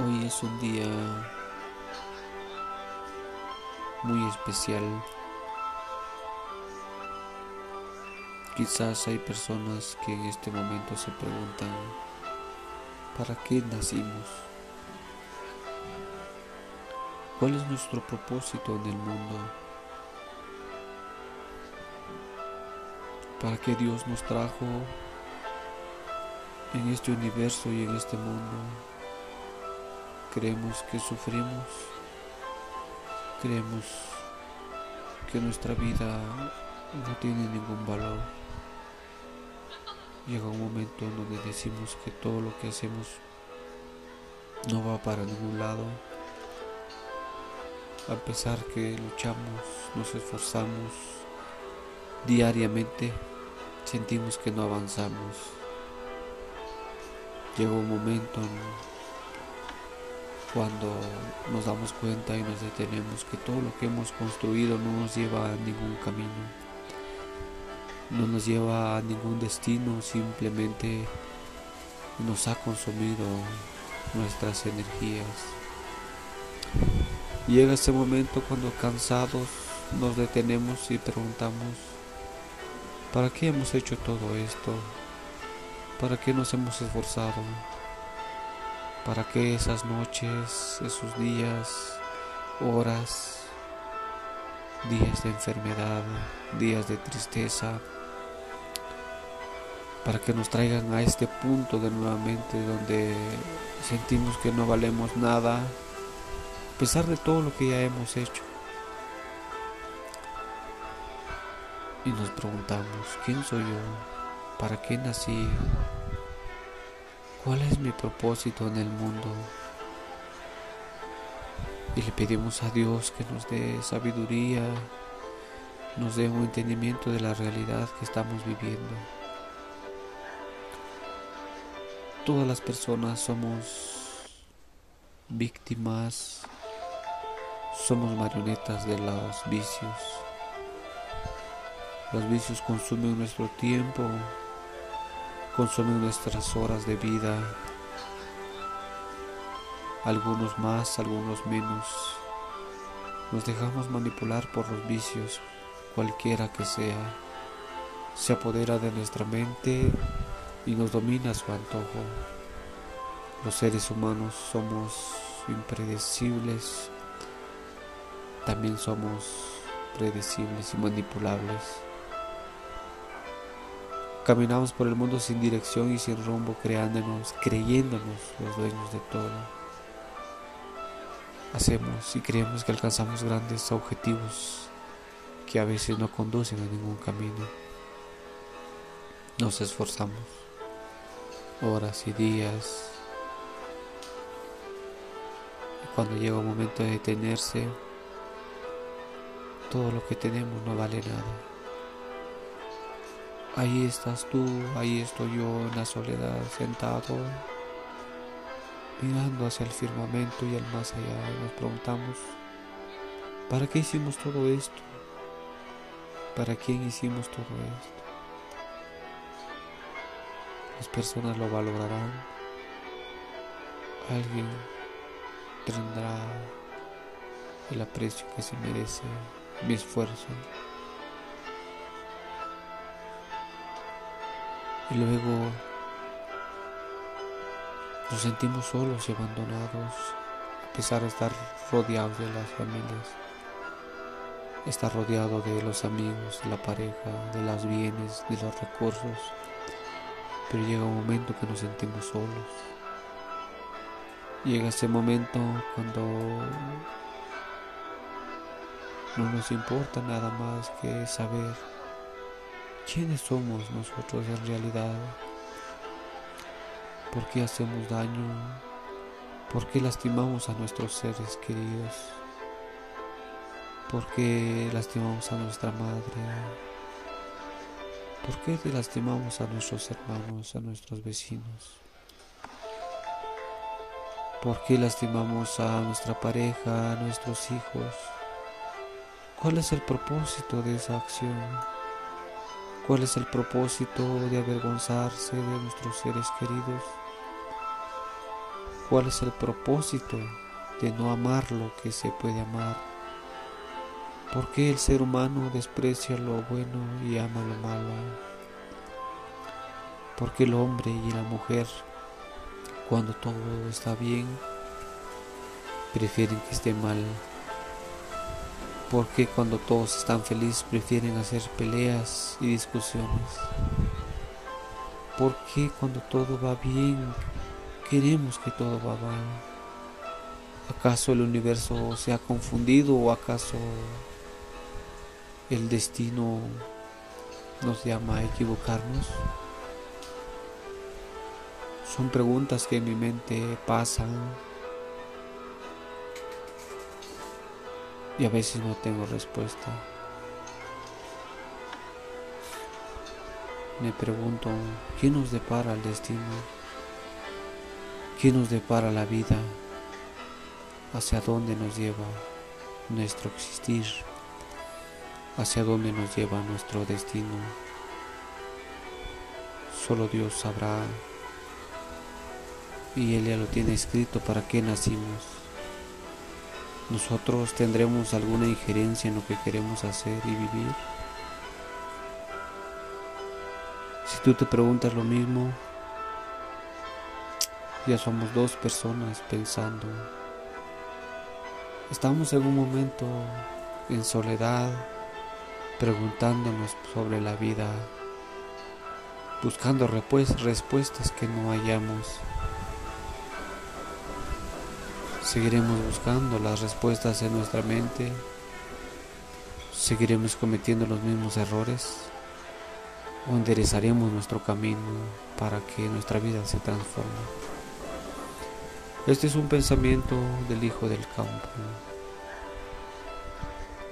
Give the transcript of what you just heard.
Hoy es un día muy especial. Quizás hay personas que en este momento se preguntan, ¿para qué nacimos? ¿Cuál es nuestro propósito en el mundo? ¿Para qué Dios nos trajo en este universo y en este mundo? Creemos que sufrimos, creemos que nuestra vida no tiene ningún valor. Llega un momento en donde decimos que todo lo que hacemos no va para ningún lado. A pesar que luchamos, nos esforzamos diariamente, sentimos que no avanzamos. Llega un momento en cuando nos damos cuenta y nos detenemos que todo lo que hemos construido no nos lleva a ningún camino, no nos lleva a ningún destino, simplemente nos ha consumido nuestras energías. Llega ese momento cuando cansados nos detenemos y preguntamos, ¿para qué hemos hecho todo esto? ¿Para qué nos hemos esforzado? Para que esas noches, esos días, horas, días de enfermedad, días de tristeza, para que nos traigan a este punto de nuevamente donde sentimos que no valemos nada, a pesar de todo lo que ya hemos hecho. Y nos preguntamos, ¿quién soy yo? ¿Para qué nací? ¿Cuál es mi propósito en el mundo? Y le pedimos a Dios que nos dé sabiduría, nos dé un entendimiento de la realidad que estamos viviendo. Todas las personas somos víctimas, somos marionetas de los vicios. Los vicios consumen nuestro tiempo, consumen nuestras horas de vida, algunos más, algunos menos. Nos dejamos manipular por los vicios, cualquiera que sea. Se apodera de nuestra mente y nos domina su antojo. Los seres humanos somos impredecibles, también somos predecibles y manipulables. Caminamos por el mundo sin dirección y sin rumbo, creándonos, creyéndonos los dueños de todo. Hacemos y creemos que alcanzamos grandes objetivos que a veces no conducen a ningún camino. Nos esforzamos horas y días. Y cuando llega un momento de detenerse, todo lo que tenemos no vale nada. Ahí estás tú, ahí estoy yo en la soledad, sentado, mirando hacia el firmamento y al más allá. Y nos preguntamos, ¿para qué hicimos todo esto? ¿Para quién hicimos todo esto? Las personas lo valorarán. Alguien tendrá el aprecio que se merece mi esfuerzo. Y luego nos sentimos solos y abandonados a pesar de estar rodeados de las familias. Estar rodeado de los amigos, de la pareja, de los bienes, de los recursos. Pero llega un momento que nos sentimos solos. Llega ese momento cuando no nos importa nada más que saber ¿Quiénes somos nosotros en realidad? ¿Por qué hacemos daño? ¿Por qué lastimamos a nuestros seres queridos? ¿Por qué lastimamos a nuestra madre? ¿Por qué lastimamos a nuestros hermanos, a nuestros vecinos? ¿Por qué lastimamos a nuestra pareja, a nuestros hijos? ¿Cuál es el propósito de esa acción? ¿Cuál es el propósito de avergonzarse de nuestros seres queridos? cuál es el propósito de no amar lo que se puede amar. ¿Por qué el ser humano desprecia lo bueno y ama lo malo? ¿Por qué el hombre y la mujer, cuando todo está bien, prefieren que esté mal? ¿Por qué cuando todos están felices prefieren hacer peleas y discusiones? ¿Por qué cuando todo va bien queremos que todo va mal? ¿Acaso el universo se ha confundido o acaso el destino nos llama a equivocarnos? Son preguntas que en mi mente pasan y a veces no tengo respuesta. Me pregunto, ¿qué nos depara el destino? ¿Qué nos depara la vida? ¿Hacia dónde nos lleva nuestro existir? ¿Hacia dónde nos lleva nuestro destino? Solo Dios sabrá y Él ya lo tiene escrito para qué nacimos. Nosotros tendremos alguna injerencia en lo que queremos hacer y vivir. Si tú te preguntas lo mismo, ya somos dos personas pensando. Estamos en un momento en soledad, preguntándonos sobre la vida, buscando respuestas que no hallamos. Seguiremos buscando las respuestas en nuestra mente. Seguiremos cometiendo los mismos errores. O enderezaremos nuestro camino para que nuestra vida se transforme. Este es un pensamiento del hijo del campo.